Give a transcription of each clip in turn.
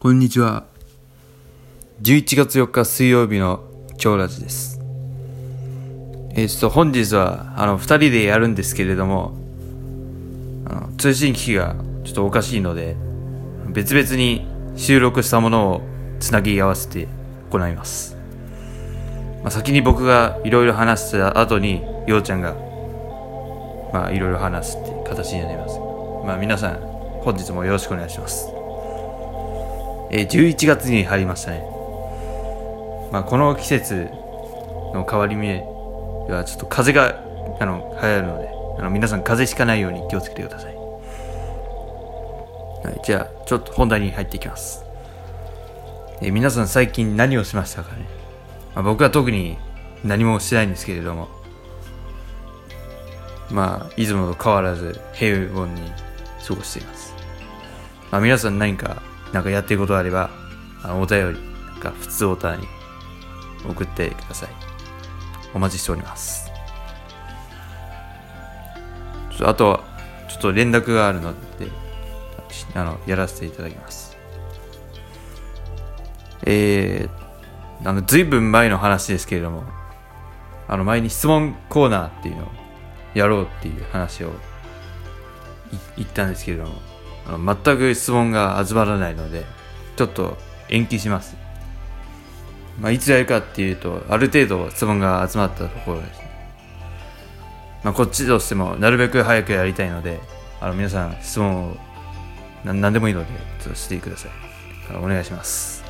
こんにちは。11月4日水曜日の超ラジです。えー、っと本日は、あの、二人でやるんですけれども、あの、通信機器がちょっとおかしいので、別々に収録したものをつなぎ合わせて行います。まあ、先に僕がいろいろ話した後に、ようちゃんが、まあ、いろいろ話すって形になります。まあ、皆さん、本日もよろしくお願いします。えー11月に入りましたね。まあ、この季節の変わり目はちょっと風があの流行るのであの皆さん風邪ひかないように気をつけてください。はい、じゃあちょっと本題に入っていきます。えー皆さん最近何をしましたかね、まあ、僕は特に何もしてないんですけれどもまあいつもと変わらず平凡に過ごしています。まあ、皆さん何かなんかやってることがあれば、あのお便り、なんか普通オタに送ってください。お待ちしております。ちょっとあとは、ちょっと連絡があるので、あの、やらせていただきます。えー、あの、ずいぶん前の話ですけれども、あの、前に質問コーナーっていうのをやろうっていう話を言ったんですけれども、あの全く質問が集まらないので、ちょっと延期します。まあ、いつやるかっていうと、ある程度質問が集まったところですね。まあ、こっちとしてもなるべく早くやりたいので、あの皆さん質問をな何でもいいので、ちょっとしてください。お願いします。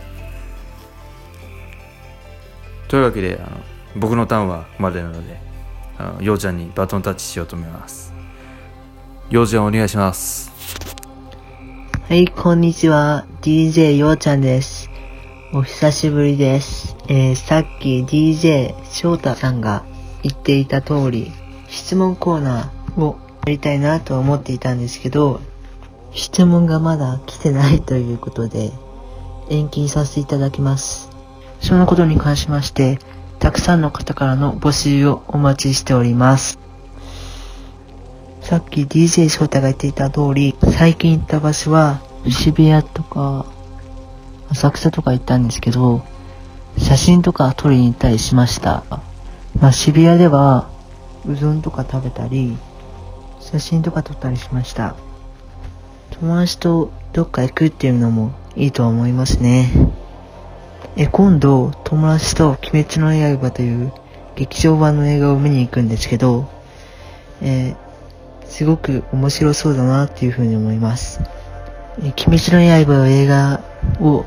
というわけで、あの僕のターンはここまでなので、あのようちゃんにバトンタッチしようと思います。ようちゃんお願いします。はい、こんにちは。DJ ようちゃんです。お久しぶりです。えー、さっき DJ 翔太さんが言っていた通り、質問コーナーをやりたいなと思っていたんですけど、質問がまだ来てないということで、延期させていただきます。そのことに関しまして、たくさんの方からの募集をお待ちしております。さっき DJ 翔太が言っていた通り、最近行った場所は渋谷とか浅草とか行ったんですけど、写真とか撮りに行ったりしました。まあ渋谷ではうどんとか食べたり、写真とか撮ったりしました。友達とどっか行くっていうのもいいとは思いますね。え、今度友達と鬼滅の刃という劇場版の映画を見に行くんですけど、えーすごく面白そうだなっていうふうに思います。え鬼滅の刃の映画を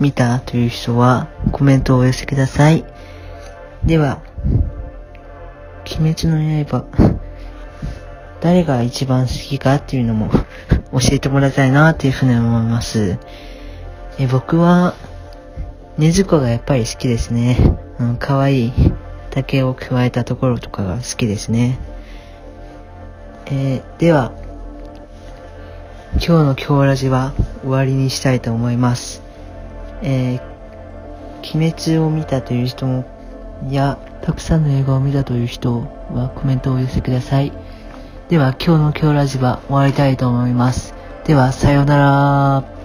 見たという人はコメントをお寄せください。では、鬼滅の刃、誰が一番好きかっていうのも 教えてもらいたいなっていうふうに思います。え僕は、ねずこがやっぱり好きですね。うん、かわいい竹を加えたところとかが好きですね。えーでは、今日の今日ラジは終わりにしたいと思います。えー鬼滅を見たという人も、や、たくさんの映画を見たという人はコメントをお寄せください。では、今日の今日ラジは終わりたいと思います。では、さようなら。